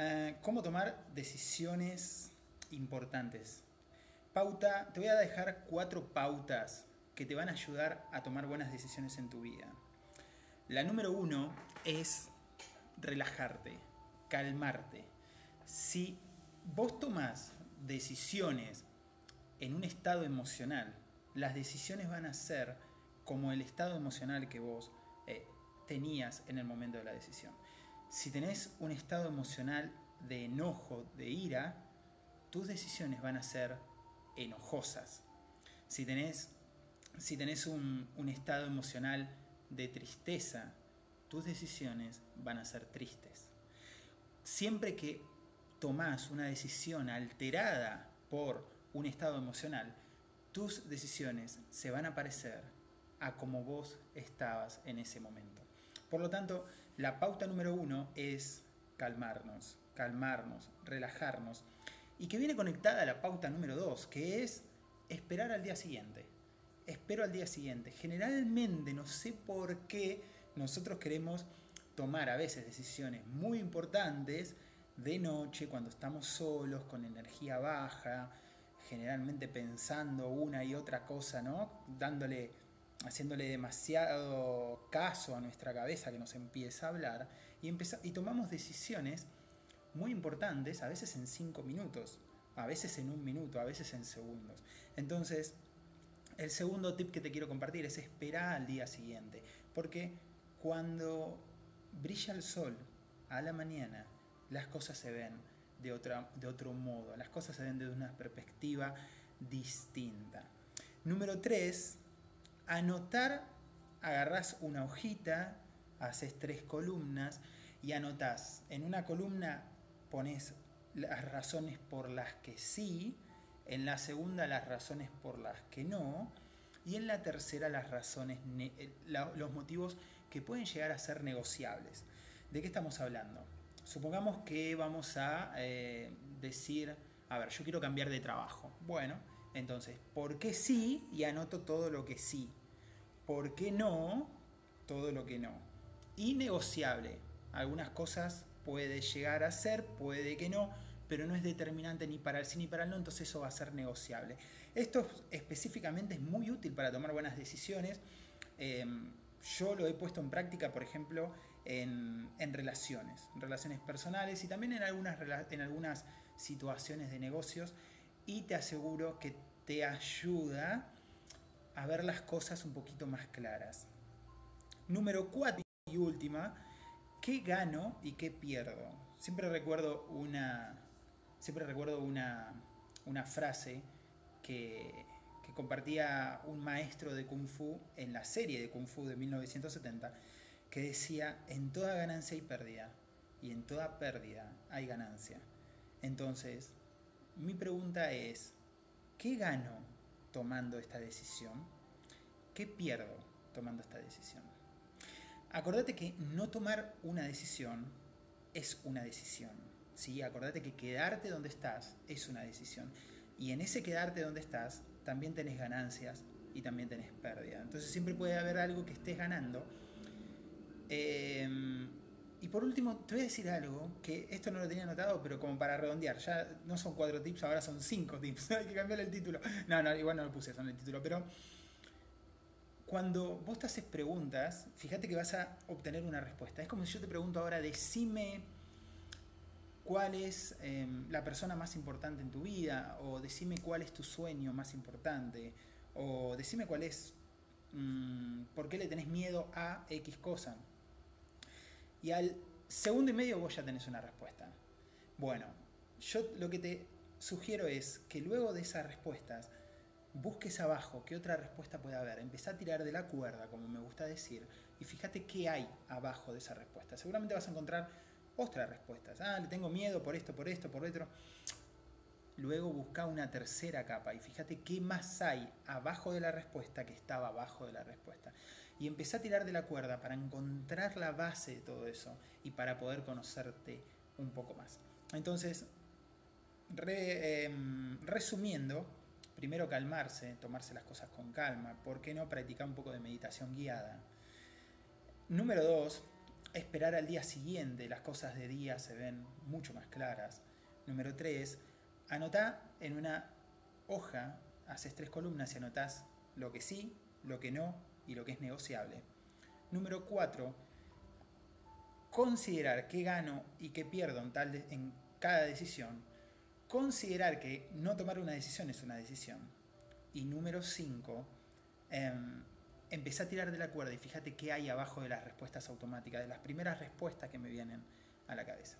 Eh, ¿Cómo tomar decisiones importantes? Pauta, te voy a dejar cuatro pautas que te van a ayudar a tomar buenas decisiones en tu vida. La número uno es relajarte, calmarte. Si vos tomas decisiones en un estado emocional, las decisiones van a ser como el estado emocional que vos eh, tenías en el momento de la decisión. Si tenés un estado emocional de enojo, de ira, tus decisiones van a ser enojosas. Si tenés, si tenés un, un estado emocional de tristeza, tus decisiones van a ser tristes. Siempre que tomás una decisión alterada por un estado emocional, tus decisiones se van a parecer a como vos estabas en ese momento. Por lo tanto, la pauta número uno es calmarnos, calmarnos, relajarnos, y que viene conectada a la pauta número dos, que es esperar al día siguiente. Espero al día siguiente. Generalmente, no sé por qué nosotros queremos tomar a veces decisiones muy importantes de noche, cuando estamos solos, con energía baja, generalmente pensando una y otra cosa, ¿no? Dándole, haciéndole demasiado caso a nuestra cabeza que nos empieza a hablar y, y tomamos decisiones muy importantes, a veces en cinco minutos, a veces en un minuto, a veces en segundos. Entonces, el segundo tip que te quiero compartir es esperar al día siguiente, porque cuando brilla el sol a la mañana, las cosas se ven de, otra, de otro modo, las cosas se ven desde una perspectiva distinta. Número 3, anotar, agarras una hojita, haces tres columnas y anotás. En una columna pones las razones por las que sí, en la segunda las razones por las que no, y en la tercera las razones, eh, los motivos que pueden llegar a ser negociables. ¿De qué estamos hablando? Supongamos que vamos a eh, decir, a ver, yo quiero cambiar de trabajo. Bueno, entonces, ¿por qué sí? Y anoto todo lo que sí. ¿Por qué no? Todo lo que no. Y negociable. Algunas cosas puede llegar a ser, puede que no, pero no es determinante ni para el sí ni para el no, entonces eso va a ser negociable. Esto específicamente es muy útil para tomar buenas decisiones. Em, yo lo he puesto en práctica, por ejemplo, en, relaciones, en relaciones personales y también en algunas, en algunas situaciones de negocios y te aseguro que te ayuda a ver las cosas un poquito más claras. Número 4 y última, ¿qué gano y qué pierdo? Siempre recuerdo una, siempre recuerdo una, una frase que, que compartía un maestro de Kung Fu en la serie de Kung Fu de 1970 que decía, en toda ganancia hay pérdida y en toda pérdida hay ganancia. Entonces, mi pregunta es, ¿qué gano tomando esta decisión? ¿Qué pierdo tomando esta decisión? Acordate que no tomar una decisión es una decisión. ¿sí? Acordate que quedarte donde estás es una decisión. Y en ese quedarte donde estás también tenés ganancias y también tenés pérdida. Entonces siempre puede haber algo que estés ganando Em, y por último, te voy a decir algo, que esto no lo tenía anotado, pero como para redondear, ya no son cuatro tips, ahora son cinco tips, hay que cambiar el título. No, no, igual no lo puse eso en el título, pero cuando vos te haces preguntas, fíjate que vas a obtener una respuesta. Es como si yo te pregunto ahora, decime cuál es em, la persona más importante en tu vida, o decime cuál es tu sueño más importante, o decime cuál es, mm, por qué le tenés miedo a X cosa. Y al segundo y medio vos ya tenés una respuesta. Bueno, yo lo que te sugiero es que luego de esas respuestas busques abajo qué otra respuesta puede haber. Empezá a tirar de la cuerda, como me gusta decir, y fíjate qué hay abajo de esa respuesta. Seguramente vas a encontrar otras respuestas. Ah, le tengo miedo por esto, por esto, por otro. Luego busca una tercera capa y fíjate qué más hay abajo de la respuesta que estaba abajo de la respuesta y empecé a tirar de la cuerda para encontrar la base de todo eso y para poder conocerte un poco más. Entonces, em, resumiendo, primero calmarse, tomarse las cosas con calma, ¿por qué no practicar un poco de meditación guiada? Número dos, esperar al día siguiente, las cosas de día se ven mucho más claras. Número 3, anotá en una hoja, haces tres columnas y anotás lo que sí, lo que no y lo que es negociable. Número 4, considerar qué gano y qué pierdo en, tal en cada decisión. Considerar que no tomar una decisión es una decisión. Y número 5, eh, a tirar de la cuerda y fíjate qué hay abajo de las respuestas automáticas, de las primeras respuestas que me vienen a la cabeza.